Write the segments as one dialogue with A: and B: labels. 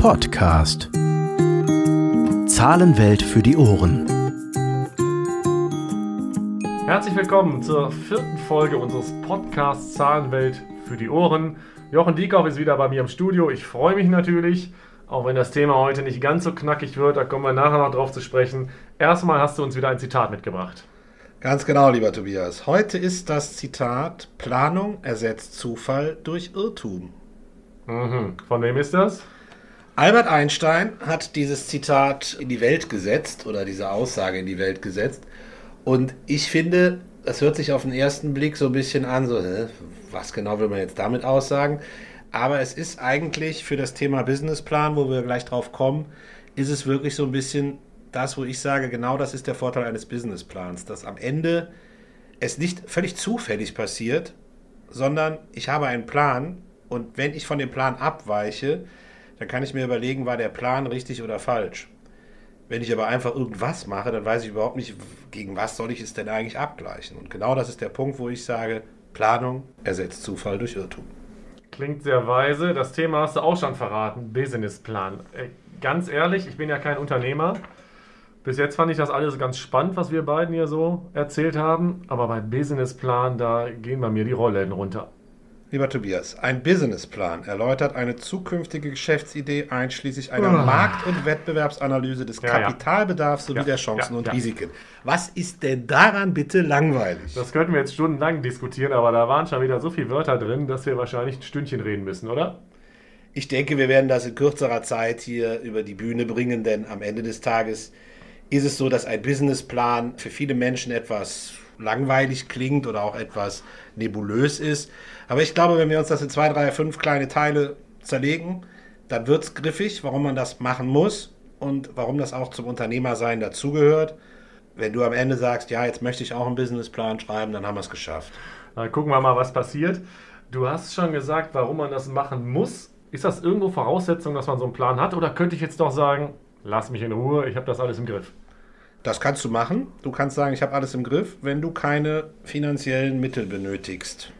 A: Podcast. Zahlenwelt für die Ohren.
B: Herzlich willkommen zur vierten Folge unseres Podcasts Zahlenwelt für die Ohren. Jochen Diekow ist wieder bei mir im Studio. Ich freue mich natürlich, auch wenn das Thema heute nicht ganz so knackig wird, da kommen wir nachher noch drauf zu sprechen. Erstmal hast du uns wieder ein Zitat mitgebracht.
C: Ganz genau, lieber Tobias. Heute ist das Zitat Planung ersetzt Zufall durch Irrtum.
B: Mhm. Von wem ist das?
C: Albert Einstein hat dieses Zitat in die Welt gesetzt oder diese Aussage in die Welt gesetzt. Und ich finde, das hört sich auf den ersten Blick so ein bisschen an, so, was genau will man jetzt damit aussagen? Aber es ist eigentlich für das Thema Businessplan, wo wir gleich drauf kommen, ist es wirklich so ein bisschen das, wo ich sage, genau das ist der Vorteil eines Businessplans, dass am Ende es nicht völlig zufällig passiert, sondern ich habe einen Plan und wenn ich von dem Plan abweiche, dann kann ich mir überlegen, war der Plan richtig oder falsch. Wenn ich aber einfach irgendwas mache, dann weiß ich überhaupt nicht, gegen was soll ich es denn eigentlich abgleichen. Und genau das ist der Punkt, wo ich sage, Planung ersetzt Zufall durch Irrtum.
B: Klingt sehr weise. Das Thema hast du auch schon verraten, Businessplan. Äh, ganz ehrlich, ich bin ja kein Unternehmer. Bis jetzt fand ich das alles ganz spannend, was wir beiden hier so erzählt haben. Aber beim Businessplan, da gehen bei mir die Rollen runter.
C: Lieber Tobias, ein Businessplan erläutert eine zukünftige Geschäftsidee einschließlich einer oh. Markt- und Wettbewerbsanalyse des ja, Kapitalbedarfs sowie ja, der Chancen ja, und Risiken. Was ist denn daran bitte langweilig?
B: Das könnten wir jetzt stundenlang diskutieren, aber da waren schon wieder so viele Wörter drin, dass wir wahrscheinlich ein Stündchen reden müssen, oder?
C: Ich denke, wir werden das in kürzerer Zeit hier über die Bühne bringen, denn am Ende des Tages ist es so, dass ein Businessplan für viele Menschen etwas langweilig klingt oder auch etwas nebulös ist. Aber ich glaube, wenn wir uns das in zwei, drei, fünf kleine Teile zerlegen, dann wird es griffig, warum man das machen muss und warum das auch zum Unternehmersein dazugehört. Wenn du am Ende sagst, ja, jetzt möchte ich auch einen Businessplan schreiben, dann haben wir es geschafft.
B: Dann gucken wir mal, was passiert. Du hast schon gesagt, warum man das machen muss. Ist das irgendwo Voraussetzung, dass man so einen Plan hat? Oder könnte ich jetzt doch sagen, lass mich in Ruhe, ich habe das alles im Griff?
C: Das kannst du machen. Du kannst sagen, ich habe alles im Griff, wenn du keine finanziellen Mittel benötigst.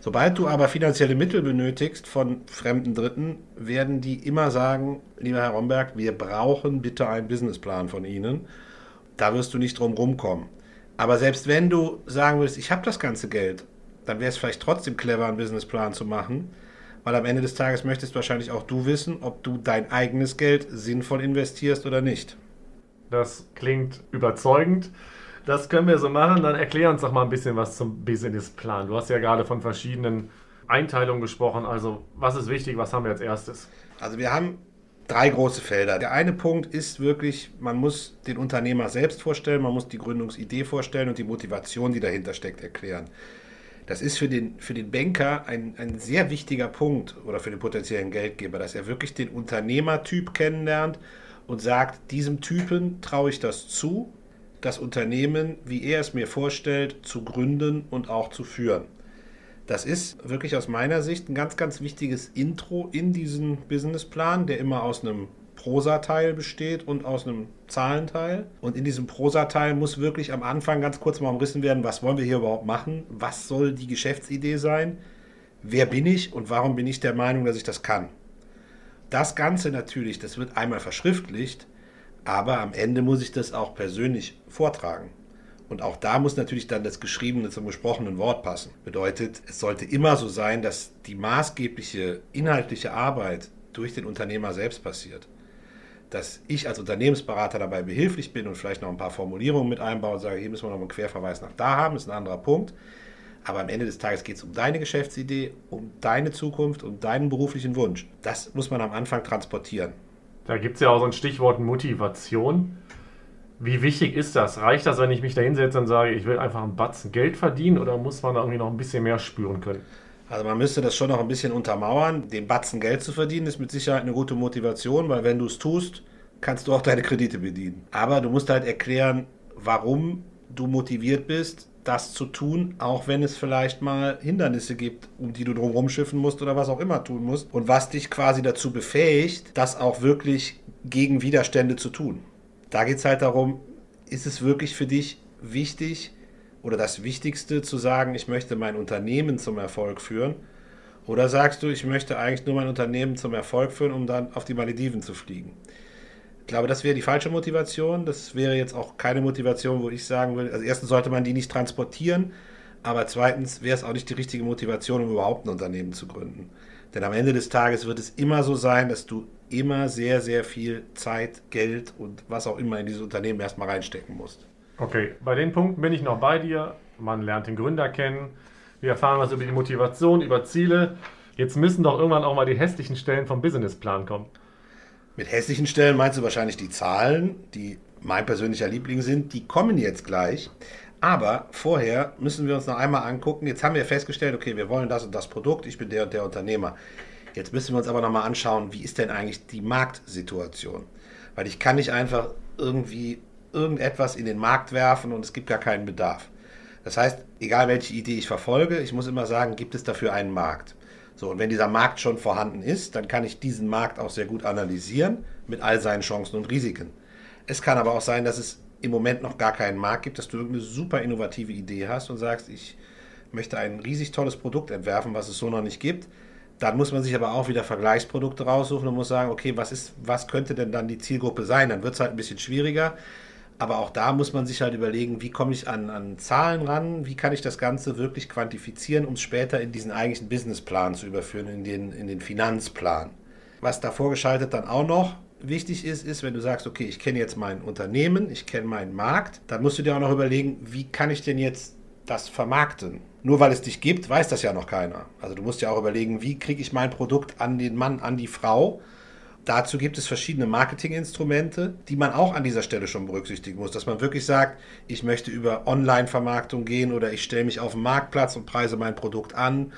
C: Sobald du aber finanzielle Mittel benötigst von fremden Dritten, werden die immer sagen, lieber Herr Romberg, wir brauchen bitte einen Businessplan von Ihnen. Da wirst du nicht drum rumkommen. Aber selbst wenn du sagen würdest, ich habe das ganze Geld, dann wäre es vielleicht trotzdem clever, einen Businessplan zu machen, weil am Ende des Tages möchtest wahrscheinlich auch du wissen, ob du dein eigenes Geld sinnvoll investierst oder nicht.
B: Das klingt überzeugend. Das können wir so machen. Dann erklär uns doch mal ein bisschen was zum Businessplan. Du hast ja gerade von verschiedenen Einteilungen gesprochen. Also, was ist wichtig? Was haben wir als erstes?
C: Also, wir haben drei große Felder. Der eine Punkt ist wirklich, man muss den Unternehmer selbst vorstellen, man muss die Gründungsidee vorstellen und die Motivation, die dahinter steckt, erklären. Das ist für den, für den Banker ein, ein sehr wichtiger Punkt oder für den potenziellen Geldgeber, dass er wirklich den Unternehmertyp kennenlernt und sagt, diesem Typen traue ich das zu, das Unternehmen, wie er es mir vorstellt, zu gründen und auch zu führen. Das ist wirklich aus meiner Sicht ein ganz, ganz wichtiges Intro in diesen Businessplan, der immer aus einem Prosa-Teil besteht und aus einem Zahlenteil. Und in diesem Prosa-Teil muss wirklich am Anfang ganz kurz mal umrissen werden, was wollen wir hier überhaupt machen? Was soll die Geschäftsidee sein? Wer bin ich und warum bin ich der Meinung, dass ich das kann? Das Ganze natürlich, das wird einmal verschriftlicht, aber am Ende muss ich das auch persönlich vortragen. Und auch da muss natürlich dann das Geschriebene zum gesprochenen Wort passen. Bedeutet, es sollte immer so sein, dass die maßgebliche inhaltliche Arbeit durch den Unternehmer selbst passiert. Dass ich als Unternehmensberater dabei behilflich bin und vielleicht noch ein paar Formulierungen mit einbaue und sage, hier müssen wir noch einen Querverweis nach da haben, ist ein anderer Punkt. Aber am Ende des Tages geht es um deine Geschäftsidee, um deine Zukunft, um deinen beruflichen Wunsch. Das muss man am Anfang transportieren.
B: Da gibt es ja auch so ein Stichwort Motivation. Wie wichtig ist das? Reicht das, wenn ich mich da hinsetze und sage, ich will einfach einen Batzen Geld verdienen oder muss man da irgendwie noch ein bisschen mehr spüren können?
C: Also man müsste das schon noch ein bisschen untermauern. Den Batzen Geld zu verdienen ist mit Sicherheit eine gute Motivation, weil wenn du es tust, kannst du auch deine Kredite bedienen. Aber du musst halt erklären, warum du motiviert bist, das zu tun, auch wenn es vielleicht mal Hindernisse gibt, um die du drumherum schiffen musst oder was auch immer tun musst. Und was dich quasi dazu befähigt, das auch wirklich gegen Widerstände zu tun. Da geht es halt darum, ist es wirklich für dich wichtig oder das Wichtigste zu sagen, ich möchte mein Unternehmen zum Erfolg führen Oder sagst du, ich möchte eigentlich nur mein Unternehmen zum Erfolg führen, um dann auf die Malediven zu fliegen? Ich glaube, das wäre die falsche Motivation. Das wäre jetzt auch keine Motivation, wo ich sagen will, also erstens sollte man die nicht transportieren, aber zweitens wäre es auch nicht die richtige Motivation, um überhaupt ein Unternehmen zu gründen. Denn am Ende des Tages wird es immer so sein, dass du immer sehr, sehr viel Zeit, Geld und was auch immer in dieses Unternehmen erstmal reinstecken musst.
B: Okay, bei den Punkten bin ich noch bei dir. Man lernt den Gründer kennen. Wir erfahren was über die Motivation, über Ziele. Jetzt müssen doch irgendwann auch mal die hässlichen Stellen vom Businessplan kommen.
C: Mit hässlichen Stellen meinst du wahrscheinlich die Zahlen, die mein persönlicher Liebling sind. Die kommen jetzt gleich. Aber vorher müssen wir uns noch einmal angucken. Jetzt haben wir festgestellt, okay, wir wollen das und das Produkt. Ich bin der und der Unternehmer. Jetzt müssen wir uns aber noch mal anschauen, wie ist denn eigentlich die Marktsituation? Weil ich kann nicht einfach irgendwie irgendetwas in den Markt werfen und es gibt gar keinen Bedarf. Das heißt, egal welche Idee ich verfolge, ich muss immer sagen, gibt es dafür einen Markt. So, und wenn dieser Markt schon vorhanden ist, dann kann ich diesen Markt auch sehr gut analysieren mit all seinen Chancen und Risiken. Es kann aber auch sein, dass es im Moment noch gar keinen Markt gibt, dass du irgendeine super innovative Idee hast und sagst, ich möchte ein riesig tolles Produkt entwerfen, was es so noch nicht gibt. Dann muss man sich aber auch wieder Vergleichsprodukte raussuchen und muss sagen, okay, was, ist, was könnte denn dann die Zielgruppe sein? Dann wird es halt ein bisschen schwieriger. Aber auch da muss man sich halt überlegen, wie komme ich an, an Zahlen ran, wie kann ich das Ganze wirklich quantifizieren, um es später in diesen eigentlichen Businessplan zu überführen, in den, in den Finanzplan. Was da vorgeschaltet dann auch noch wichtig ist, ist, wenn du sagst, okay, ich kenne jetzt mein Unternehmen, ich kenne meinen Markt, dann musst du dir auch noch überlegen, wie kann ich denn jetzt das vermarkten? Nur weil es dich gibt, weiß das ja noch keiner. Also du musst ja auch überlegen, wie kriege ich mein Produkt an den Mann, an die Frau, Dazu gibt es verschiedene Marketinginstrumente, die man auch an dieser Stelle schon berücksichtigen muss, dass man wirklich sagt, ich möchte über Online-Vermarktung gehen oder ich stelle mich auf den Marktplatz und preise mein Produkt an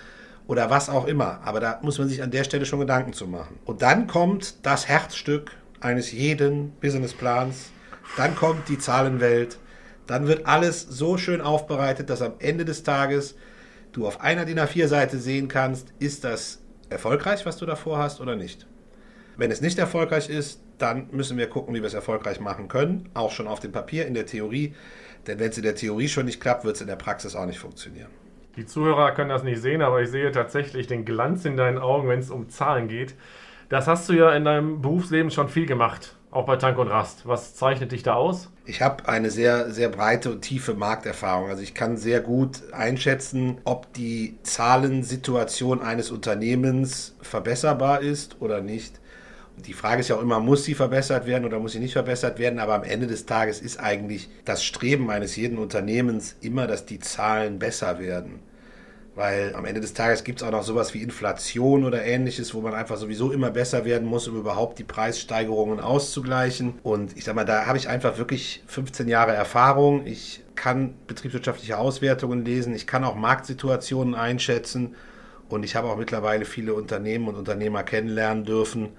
C: oder was auch immer. Aber da muss man sich an der Stelle schon Gedanken zu machen. Und dann kommt das Herzstück eines jeden Businessplans, dann kommt die Zahlenwelt, dann wird alles so schön aufbereitet, dass am Ende des Tages du auf einer DIN A4-Seite sehen kannst, ist das erfolgreich, was du davor hast oder nicht. Wenn es nicht erfolgreich ist, dann müssen wir gucken, wie wir es erfolgreich machen können. Auch schon auf dem Papier, in der Theorie. Denn wenn es in der Theorie schon nicht klappt, wird es in der Praxis auch nicht funktionieren.
B: Die Zuhörer können das nicht sehen, aber ich sehe tatsächlich den Glanz in deinen Augen, wenn es um Zahlen geht. Das hast du ja in deinem Berufsleben schon viel gemacht, auch bei Tank und Rast. Was zeichnet dich da aus?
C: Ich habe eine sehr, sehr breite und tiefe Markterfahrung. Also ich kann sehr gut einschätzen, ob die Zahlensituation eines Unternehmens verbesserbar ist oder nicht. Die Frage ist ja auch immer, muss sie verbessert werden oder muss sie nicht verbessert werden? Aber am Ende des Tages ist eigentlich das Streben eines jeden Unternehmens immer, dass die Zahlen besser werden. Weil am Ende des Tages gibt es auch noch sowas wie Inflation oder ähnliches, wo man einfach sowieso immer besser werden muss, um überhaupt die Preissteigerungen auszugleichen. Und ich sag mal, da habe ich einfach wirklich 15 Jahre Erfahrung. Ich kann betriebswirtschaftliche Auswertungen lesen, ich kann auch Marktsituationen einschätzen und ich habe auch mittlerweile viele Unternehmen und Unternehmer kennenlernen dürfen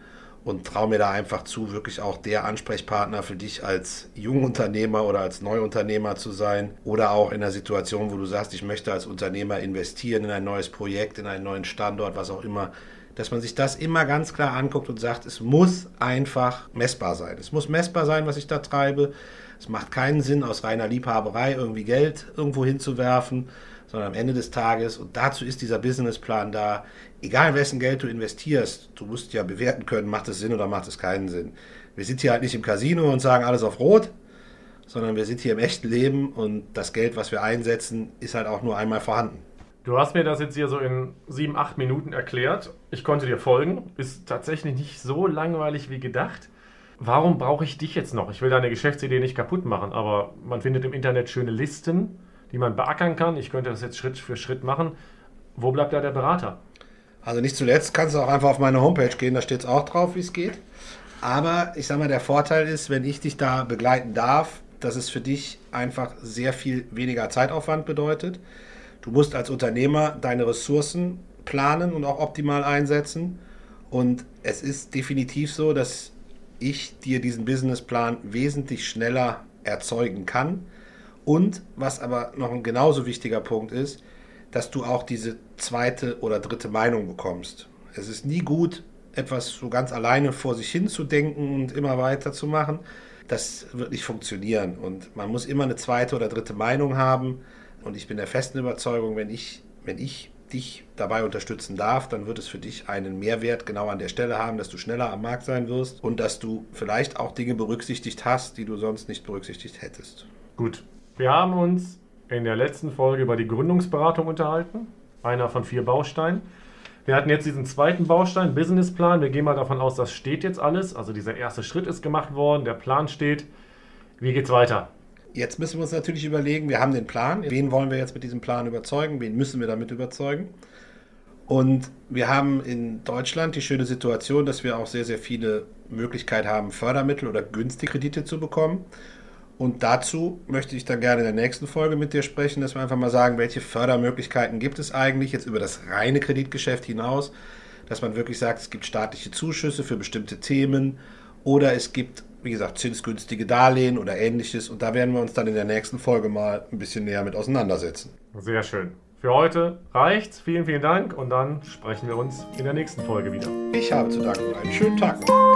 C: und traue mir da einfach zu, wirklich auch der Ansprechpartner für dich als Jungunternehmer oder als Neuunternehmer zu sein oder auch in der Situation, wo du sagst, ich möchte als Unternehmer investieren in ein neues Projekt, in einen neuen Standort, was auch immer, dass man sich das immer ganz klar anguckt und sagt, es muss einfach messbar sein. Es muss messbar sein, was ich da treibe. Es macht keinen Sinn, aus reiner Liebhaberei irgendwie Geld irgendwo hinzuwerfen, sondern am Ende des Tages, und dazu ist dieser Businessplan da, egal wessen Geld du investierst, du musst ja bewerten können, macht es Sinn oder macht es keinen Sinn. Wir sind hier halt nicht im Casino und sagen alles auf Rot, sondern wir sind hier im echten Leben und das Geld, was wir einsetzen, ist halt auch nur einmal vorhanden.
B: Du hast mir das jetzt hier so in sieben, acht Minuten erklärt. Ich konnte dir folgen. Ist tatsächlich nicht so langweilig wie gedacht. Warum brauche ich dich jetzt noch? Ich will deine Geschäftsidee nicht kaputt machen, aber man findet im Internet schöne Listen, die man beackern kann. Ich könnte das jetzt Schritt für Schritt machen. Wo bleibt da der Berater?
C: Also nicht zuletzt kannst du auch einfach auf meine Homepage gehen, da steht es auch drauf, wie es geht. Aber ich sage mal, der Vorteil ist, wenn ich dich da begleiten darf, dass es für dich einfach sehr viel weniger Zeitaufwand bedeutet. Du musst als Unternehmer deine Ressourcen planen und auch optimal einsetzen. Und es ist definitiv so, dass ich dir diesen Businessplan wesentlich schneller erzeugen kann. Und was aber noch ein genauso wichtiger Punkt ist, dass du auch diese zweite oder dritte Meinung bekommst. Es ist nie gut, etwas so ganz alleine vor sich hin zu denken und immer weiter zu machen. Das wird nicht funktionieren. Und man muss immer eine zweite oder dritte Meinung haben. Und ich bin der festen Überzeugung, wenn ich, wenn ich dich dabei unterstützen darf, dann wird es für dich einen Mehrwert genau an der Stelle haben, dass du schneller am Markt sein wirst und dass du vielleicht auch Dinge berücksichtigt hast, die du sonst nicht berücksichtigt hättest.
B: Gut, wir haben uns in der letzten Folge über die Gründungsberatung unterhalten, einer von vier Bausteinen. Wir hatten jetzt diesen zweiten Baustein, Businessplan. Wir gehen mal davon aus, das steht jetzt alles. Also dieser erste Schritt ist gemacht worden, der Plan steht. Wie geht's weiter?
C: Jetzt müssen wir uns natürlich überlegen, wir haben den Plan. Wen wollen wir jetzt mit diesem Plan überzeugen? Wen müssen wir damit überzeugen? Und wir haben in Deutschland die schöne Situation, dass wir auch sehr, sehr viele Möglichkeiten haben, Fördermittel oder günstige Kredite zu bekommen. Und dazu möchte ich dann gerne in der nächsten Folge mit dir sprechen, dass wir einfach mal sagen, welche Fördermöglichkeiten gibt es eigentlich jetzt über das reine Kreditgeschäft hinaus, dass man wirklich sagt, es gibt staatliche Zuschüsse für bestimmte Themen oder es gibt, wie gesagt, zinsgünstige Darlehen oder ähnliches. Und da werden wir uns dann in der nächsten Folge mal ein bisschen näher mit auseinandersetzen.
B: Sehr schön. Für heute reicht's. Vielen, vielen Dank und dann sprechen wir uns in der nächsten Folge wieder.
C: Ich habe zu danken. Einen schönen Tag noch.